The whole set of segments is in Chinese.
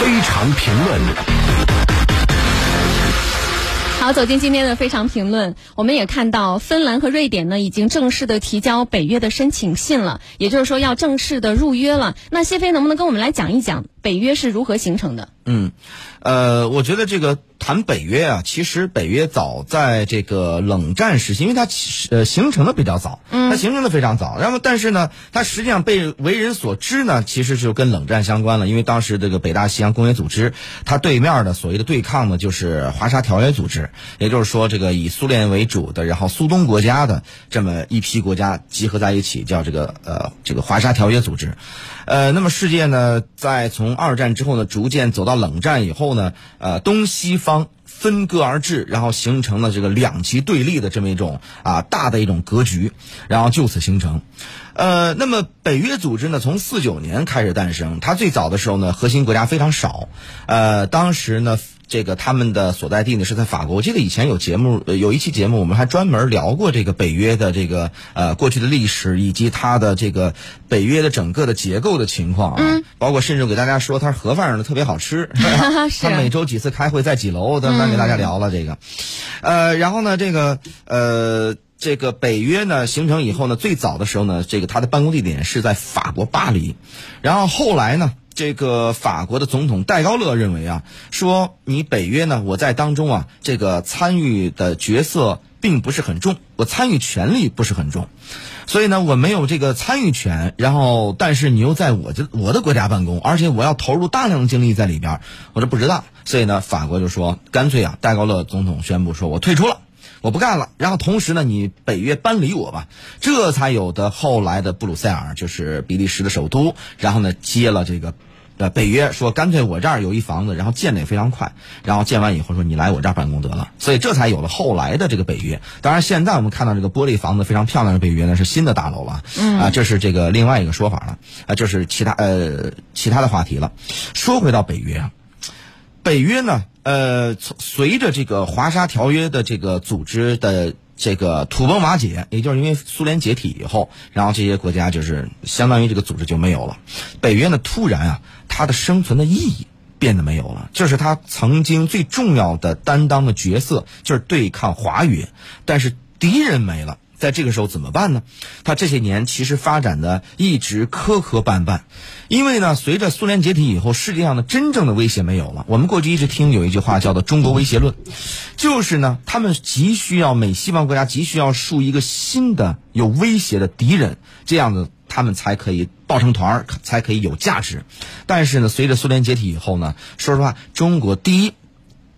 非常评论。好，走进今天的非常评论，我们也看到芬兰和瑞典呢已经正式的提交北约的申请信了，也就是说要正式的入约了。那谢飞能不能跟我们来讲一讲北约是如何形成的？嗯，呃，我觉得这个谈北约啊，其实北约早在这个冷战时期，因为它呃形成的比较早，它形成的非常早。然后，但是呢，它实际上被为人所知呢，其实就跟冷战相关了。因为当时这个北大西洋公约组织，它对面的所谓的对抗呢，就是华沙条约组织，也就是说，这个以苏联为主的，然后苏东国家的这么一批国家集合在一起，叫这个呃这个华沙条约组织。呃，那么世界呢，在从二战之后呢，逐渐走到冷战以后呢，呃，东西方分割而治，然后形成了这个两极对立的这么一种啊大的一种格局，然后就此形成。呃，那么北约组织呢，从四九年开始诞生，它最早的时候呢，核心国家非常少，呃，当时呢。这个他们的所在地呢是在法国。我记得以前有节目，有一期节目，我们还专门聊过这个北约的这个呃过去的历史，以及它的这个北约的整个的结构的情况啊，包括甚至给大家说它盒饭上的特别好吃，他每周几次开会在几楼，咱们给大家聊了这个。呃，然后呢，这个呃这个北约呢形成以后呢，最早的时候呢，这个它的办公地点是在法国巴黎，然后后来呢。这个法国的总统戴高乐认为啊，说你北约呢，我在当中啊，这个参与的角色并不是很重，我参与权力不是很重，所以呢，我没有这个参与权。然后，但是你又在我这我的国家办公，而且我要投入大量的精力在里边，我这不值当。所以呢，法国就说，干脆啊，戴高乐总统宣布说我退出了，我不干了。然后同时呢，你北约搬离我吧，这才有的后来的布鲁塞尔，就是比利时的首都，然后呢接了这个。呃，北约说干脆我这儿有一房子，然后建的也非常快，然后建完以后说你来我这儿办公得了，所以这才有了后来的这个北约。当然，现在我们看到这个玻璃房子非常漂亮的北约呢是新的大楼了，嗯啊，这是这个另外一个说法了啊，这是其他呃其他的话题了。说回到北约啊，北约呢，呃，随着这个华沙条约的这个组织的。这个土崩瓦解，也就是因为苏联解体以后，然后这些国家就是相当于这个组织就没有了。北约呢，突然啊，它的生存的意义变得没有了，就是它曾经最重要的担当的角色，就是对抗华约，但是敌人没了。在这个时候怎么办呢？他这些年其实发展的一直磕磕绊绊，因为呢，随着苏联解体以后，世界上的真正的威胁没有了。我们过去一直听有一句话叫做“中国威胁论”，就是呢，他们急需要美西方国家急需要树一个新的有威胁的敌人，这样子他们才可以抱成团儿，才可以有价值。但是呢，随着苏联解体以后呢，说实话，中国第一，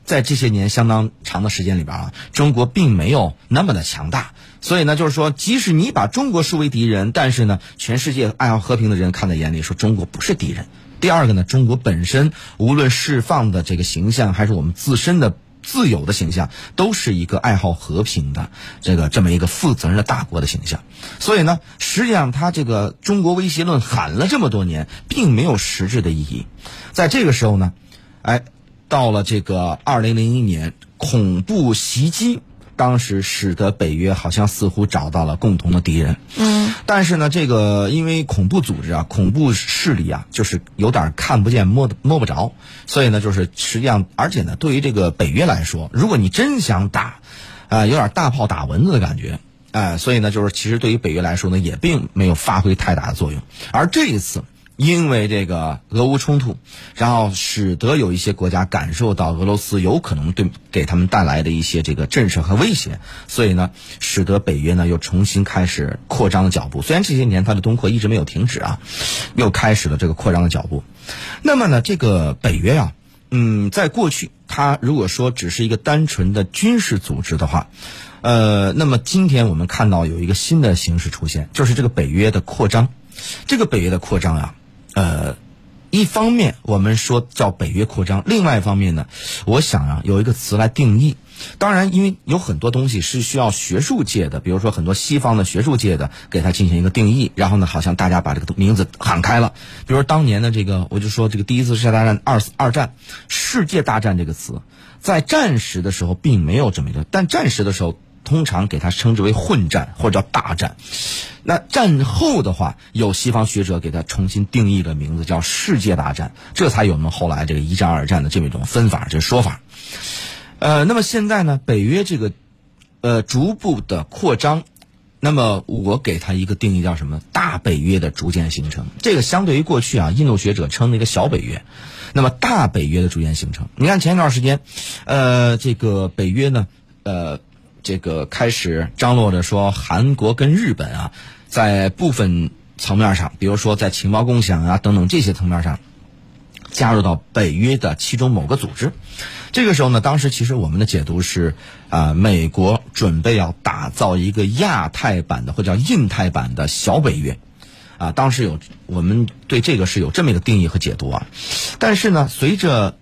在这些年相当长的时间里边啊，中国并没有那么的强大。所以呢，就是说，即使你把中国视为敌人，但是呢，全世界爱好和平的人看在眼里，说中国不是敌人。第二个呢，中国本身无论释放的这个形象，还是我们自身的自由的形象，都是一个爱好和平的这个这么一个负责任的大国的形象。所以呢，实际上他这个中国威胁论喊了这么多年，并没有实质的意义。在这个时候呢，哎，到了这个二零零一年，恐怖袭击。当时使得北约好像似乎找到了共同的敌人，嗯，但是呢，这个因为恐怖组织啊、恐怖势力啊，就是有点看不见摸摸不着，所以呢，就是实际上，而且呢，对于这个北约来说，如果你真想打，啊，有点大炮打蚊子的感觉，哎，所以呢，就是其实对于北约来说呢，也并没有发挥太大的作用，而这一次。因为这个俄乌冲突，然后使得有一些国家感受到俄罗斯有可能对给他们带来的一些这个震慑和威胁，所以呢，使得北约呢又重新开始扩张的脚步。虽然这些年它的东扩一直没有停止啊，又开始了这个扩张的脚步。那么呢，这个北约啊，嗯，在过去它如果说只是一个单纯的军事组织的话，呃，那么今天我们看到有一个新的形式出现，就是这个北约的扩张。这个北约的扩张啊。呃，一方面我们说叫北约扩张，另外一方面呢，我想啊有一个词来定义。当然，因为有很多东西是需要学术界的，比如说很多西方的学术界的给它进行一个定义，然后呢，好像大家把这个名字喊开了。比如当年的这个，我就说这个第一次世界大战、二二战、世界大战这个词，在战时的时候并没有这么一个，但战时的时候通常给它称之为混战或者叫大战。那战后的话，有西方学者给它重新定义的名字叫世界大战，这才有我们后来这个一战、二战的这么一种分法，这说法。呃，那么现在呢，北约这个呃逐步的扩张，那么我给它一个定义叫什么？大北约的逐渐形成。这个相对于过去啊，印度学者称那个小北约，那么大北约的逐渐形成。你看前一段时间，呃，这个北约呢，呃。这个开始张罗着说，韩国跟日本啊，在部分层面上，比如说在情报共享啊等等这些层面上，加入到北约的其中某个组织。这个时候呢，当时其实我们的解读是，啊，美国准备要打造一个亚太版的或者叫印太版的小北约，啊，当时有我们对这个是有这么一个定义和解读啊。但是呢，随着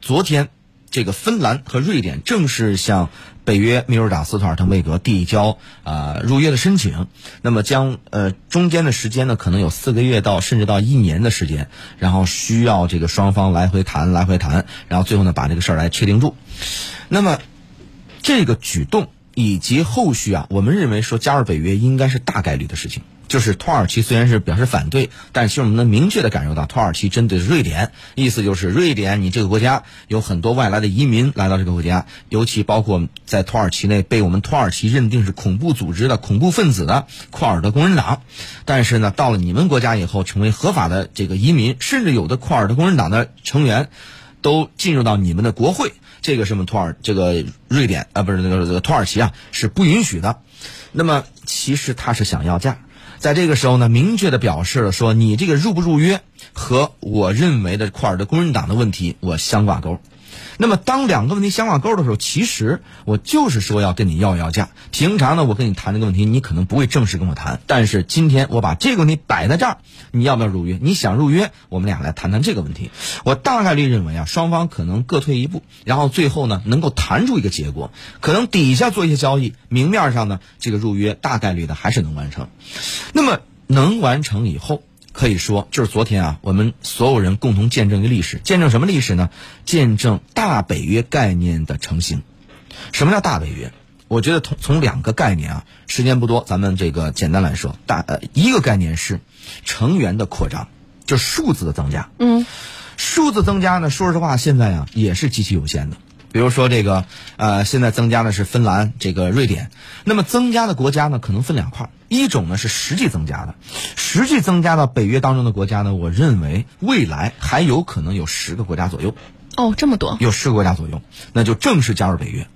昨天这个芬兰和瑞典正式向北约秘书长斯图尔滕贝格递交啊入约的申请，那么将呃中间的时间呢，可能有四个月到甚至到一年的时间，然后需要这个双方来回谈来回谈，然后最后呢把这个事儿来确定住。那么这个举动以及后续啊，我们认为说加入北约应该是大概率的事情。就是土耳其虽然是表示反对，但其实我们能明确的感受到，土耳其针对瑞典，意思就是瑞典你这个国家有很多外来的移民来到这个国家，尤其包括在土耳其内被我们土耳其认定是恐怖组织的恐怖分子的库尔德工人党，但是呢，到了你们国家以后成为合法的这个移民，甚至有的库尔德工人党的成员都进入到你们的国会，这个是我们土耳这个瑞典啊不是那个这个土耳其啊是不允许的。那么其实他是想要价。在这个时候呢，明确的表示了说，你这个入不入约和我认为的库尔德工人党的问题我相挂钩。那么，当两个问题相挂钩的时候，其实我就是说要跟你要要价。平常呢，我跟你谈这个问题，你可能不会正式跟我谈。但是今天我把这个问题摆在这儿，你要不要入约？你想入约，我们俩来谈谈这个问题。我大概率认为啊，双方可能各退一步，然后最后呢，能够谈出一个结果。可能底下做一些交易，明面上呢，这个入约大概率的还是能完成。那么能完成以后。可以说，就是昨天啊，我们所有人共同见证一个历史，见证什么历史呢？见证大北约概念的成型。什么叫大北约？我觉得从从两个概念啊，时间不多，咱们这个简单来说，大呃一个概念是成员的扩张，就是数字的增加。嗯，数字增加呢，说实话，现在啊也是极其有限的。比如说这个，呃，现在增加的是芬兰、这个瑞典，那么增加的国家呢，可能分两块，一种呢是实际增加的，实际增加到北约当中的国家呢，我认为未来还有可能有十个国家左右。哦，这么多？有十个国家左右，那就正式加入北约。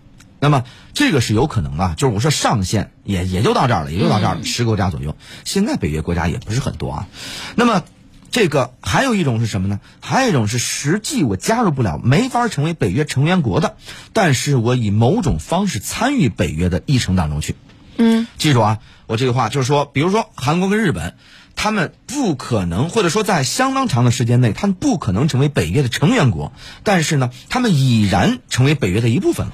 那么这个是有可能啊，就是我说上限也也就到这儿了，也就到这儿了，十个国家左右。现在北约国家也不是很多啊，那么。这个还有一种是什么呢？还有一种是实际我加入不了，没法成为北约成员国的，但是我以某种方式参与北约的议程当中去。嗯，记住啊，我这个话就是说，比如说韩国跟日本，他们不可能，或者说在相当长的时间内，他们不可能成为北约的成员国，但是呢，他们已然成为北约的一部分了。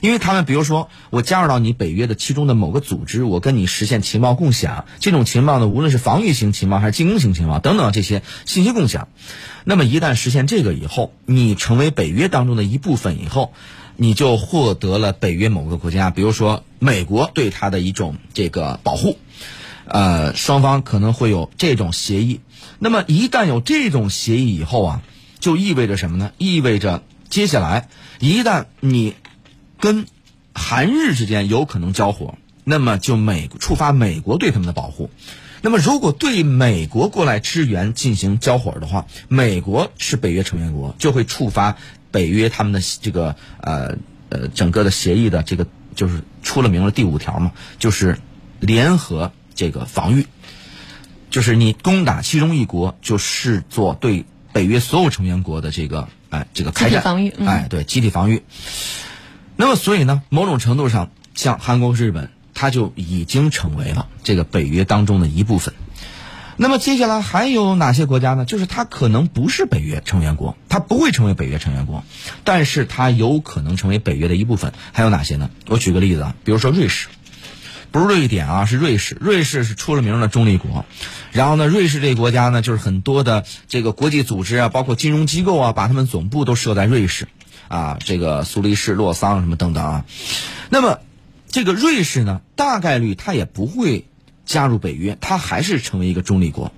因为他们，比如说，我加入到你北约的其中的某个组织，我跟你实现情报共享，这种情报呢，无论是防御型情报还是进攻型情报等等这些信息共享，那么一旦实现这个以后，你成为北约当中的一部分以后，你就获得了北约某个国家，比如说美国对他的一种这个保护，呃，双方可能会有这种协议。那么一旦有这种协议以后啊，就意味着什么呢？意味着接下来一旦你跟韩日之间有可能交火，那么就美触发美国对他们的保护。那么如果对美国过来支援进行交火的话，美国是北约成员国，就会触发北约他们的这个呃呃整个的协议的这个就是出了名的第五条嘛，就是联合这个防御，就是你攻打其中一国，就视作对北约所有成员国的这个哎这个开战防御，哎对集体防御。那么，所以呢，某种程度上，像韩国和日本，它就已经成为了这个北约当中的一部分。那么，接下来还有哪些国家呢？就是它可能不是北约成员国，它不会成为北约成员国，但是它有可能成为北约的一部分。还有哪些呢？我举个例子啊，比如说瑞士，不是瑞典啊，是瑞士。瑞士是出了名的中立国，然后呢，瑞士这个国家呢，就是很多的这个国际组织啊，包括金融机构啊，把他们总部都设在瑞士。啊，这个苏黎世、洛桑什么等等啊，那么这个瑞士呢，大概率它也不会加入北约，它还是成为一个中立国。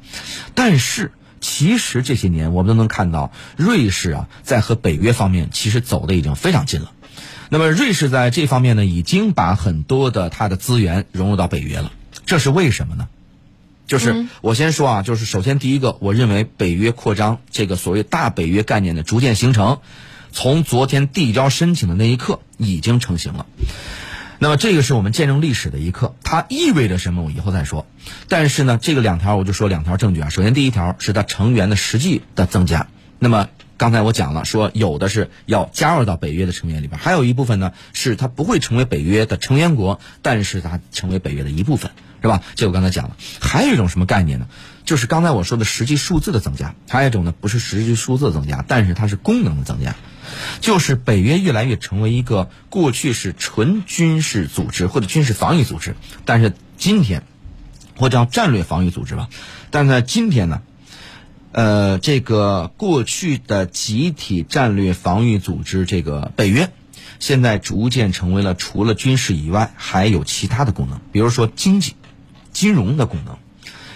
但是，其实这些年我们都能看到，瑞士啊，在和北约方面其实走的已经非常近了。那么，瑞士在这方面呢，已经把很多的它的资源融入到北约了。这是为什么呢？就是我先说啊，就是首先第一个，我认为北约扩张这个所谓大北约概念的逐渐形成，从昨天递交申请的那一刻已经成型了。那么这个是我们见证历史的一刻，它意味着什么？我以后再说。但是呢，这个两条我就说两条证据啊。首先第一条是它成员的实际的增加。那么刚才我讲了，说有的是要加入到北约的成员里边，还有一部分呢是它不会成为北约的成员国，但是它成为北约的一部分。是吧？这我刚才讲了，还有一种什么概念呢？就是刚才我说的实际数字的增加，还有一种呢，不是实际数字的增加，但是它是功能的增加，就是北约越来越成为一个过去是纯军事组织或者军事防御组织，但是今天或叫战略防御组织吧，但在今天呢，呃，这个过去的集体战略防御组织这个北约。现在逐渐成为了除了军事以外还有其他的功能，比如说经济、金融的功能，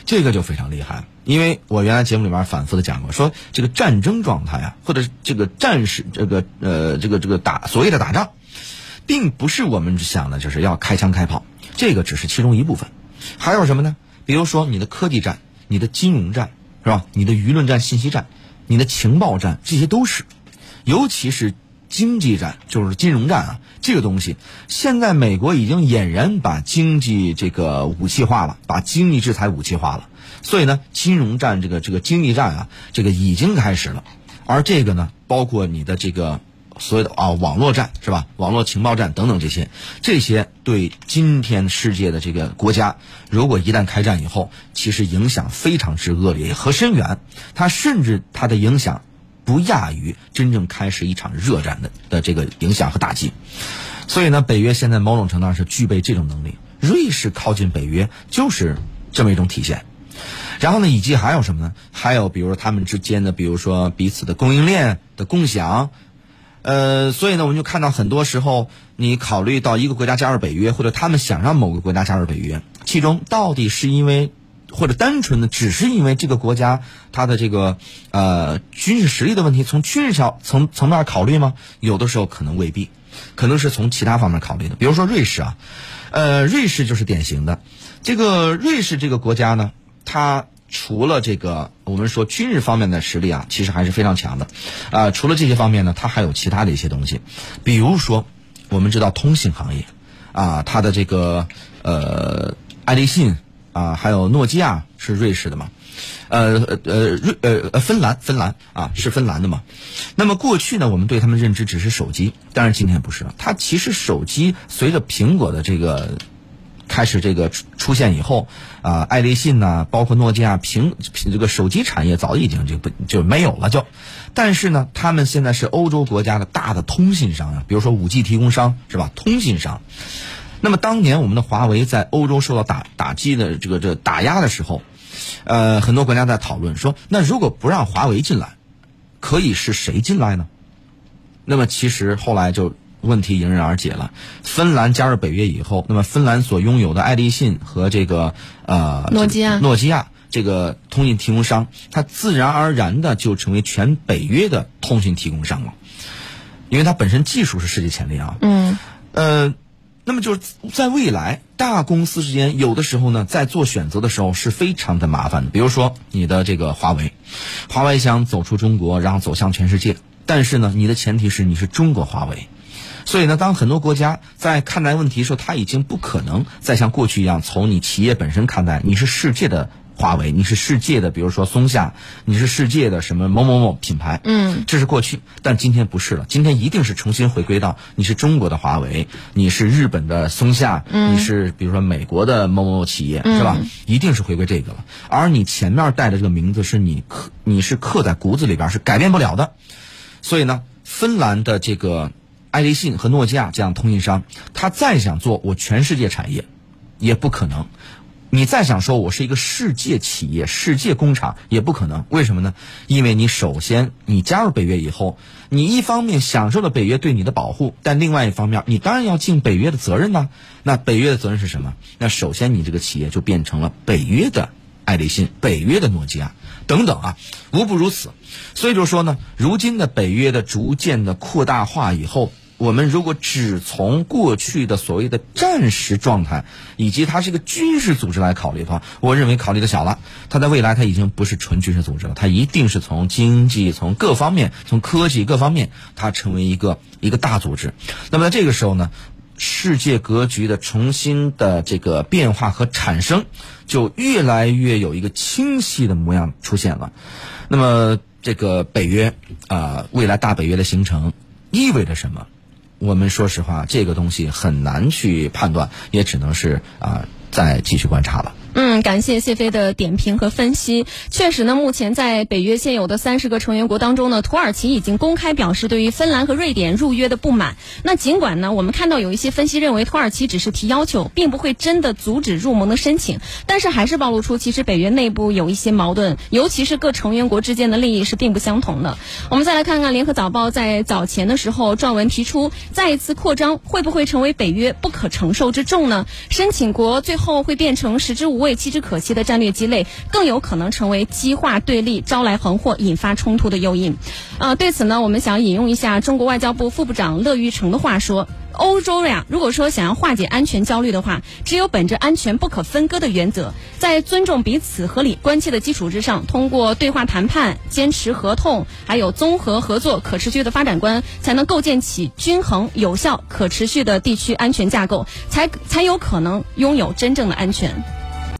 这个就非常厉害。因为我原来节目里面反复的讲过，说这个战争状态啊，或者这个战士这个呃这个这个打所谓的打仗，并不是我们想的就是要开枪开炮，这个只是其中一部分。还有什么呢？比如说你的科技战、你的金融战，是吧？你的舆论战、信息战、你的情报战，这些都是，尤其是。经济战就是金融战啊，这个东西现在美国已经俨然把经济这个武器化了，把经济制裁武器化了。所以呢，金融战这个这个经济战啊，这个已经开始了。而这个呢，包括你的这个所谓的啊网络战是吧？网络情报战等等这些，这些对今天世界的这个国家，如果一旦开战以后，其实影响非常之恶劣和深远。它甚至它的影响。不亚于真正开始一场热战的的这个影响和打击，所以呢，北约现在某种程度上是具备这种能力。瑞士靠近北约就是这么一种体现。然后呢，以及还有什么呢？还有比如说他们之间的，比如说彼此的供应链的共享。呃，所以呢，我们就看到很多时候，你考虑到一个国家加入北约，或者他们想让某个国家加入北约，其中到底是因为？或者单纯的只是因为这个国家它的这个呃军事实力的问题，从军事上层层面考虑吗？有的时候可能未必，可能是从其他方面考虑的。比如说瑞士啊，呃，瑞士就是典型的。这个瑞士这个国家呢，它除了这个我们说军事方面的实力啊，其实还是非常强的。啊，除了这些方面呢，它还有其他的一些东西，比如说我们知道通信行业啊，它的这个呃爱立信。啊，还有诺基亚是瑞士的嘛？呃呃呃瑞呃呃芬兰芬兰啊是芬兰的嘛？那么过去呢，我们对他们认知只是手机，但是今天不是了。它其实手机随着苹果的这个开始这个出现以后啊，爱立信呐，包括诺基亚，苹这个手机产业早已经就不就没有了就。但是呢，他们现在是欧洲国家的大的通信商啊，比如说五 G 提供商是吧？通信商。那么当年我们的华为在欧洲受到打打击的这个这打压的时候，呃，很多国家在讨论说，那如果不让华为进来，可以是谁进来呢？那么其实后来就问题迎刃而解了。芬兰加入北约以后，那么芬兰所拥有的爱立信和这个呃诺基亚诺基亚这个通信提供商，它自然而然的就成为全北约的通信提供商了，因为它本身技术是世界前列啊。嗯。呃。那么就是在未来，大公司之间有的时候呢，在做选择的时候是非常的麻烦的。比如说你的这个华为，华为想走出中国，然后走向全世界，但是呢，你的前提是你是中国华为，所以呢，当很多国家在看待问题的时候，他已经不可能再像过去一样从你企业本身看待，你是世界的。华为，你是世界的，比如说松下，你是世界的什么某某某品牌，嗯，这是过去，但今天不是了，今天一定是重新回归到你是中国的华为，你是日本的松下，嗯，你是比如说美国的某某某企业，是吧？一定是回归这个了，而你前面带的这个名字是你刻，你是刻在骨子里边，是改变不了的，所以呢，芬兰的这个爱立信和诺基亚这样通信商，他再想做我全世界产业，也不可能。你再想说我是一个世界企业、世界工厂，也不可能。为什么呢？因为你首先你加入北约以后，你一方面享受了北约对你的保护，但另外一方面，你当然要尽北约的责任呢。那北约的责任是什么？那首先你这个企业就变成了北约的爱立信、北约的诺基亚等等啊，无不如此。所以就说呢，如今的北约的逐渐的扩大化以后。我们如果只从过去的所谓的战时状态，以及它是一个军事组织来考虑的话，我认为考虑的小了。它在未来，它已经不是纯军事组织了，它一定是从经济、从各方面、从科技各方面，它成为一个一个大组织。那么在这个时候呢，世界格局的重新的这个变化和产生，就越来越有一个清晰的模样出现了。那么这个北约啊，未来大北约的形成意味着什么？我们说实话，这个东西很难去判断，也只能是啊，再继续观察了。嗯，感谢谢飞的点评和分析。确实呢，目前在北约现有的三十个成员国当中呢，土耳其已经公开表示对于芬兰和瑞典入约的不满。那尽管呢，我们看到有一些分析认为土耳其只是提要求，并不会真的阻止入盟的申请，但是还是暴露出其实北约内部有一些矛盾，尤其是各成员国之间的利益是并不相同的。我们再来看看联合早报在早前的时候撰文提出，再一次扩张会不会成为北约不可承受之重呢？申请国最后会变成食之无。为弃之可惜的战略鸡肋，更有可能成为激化对立、招来横祸、引发冲突的诱因。呃，对此呢，我们想引用一下中国外交部副部长乐玉成的话说：“欧洲呀，如果说想要化解安全焦虑的话，只有本着安全不可分割的原则，在尊重彼此合理关切的基础之上，通过对话谈判、坚持合同，还有综合合作、可持续的发展观，才能构建起均衡、有效、可持续的地区安全架构，才才有可能拥有真正的安全。”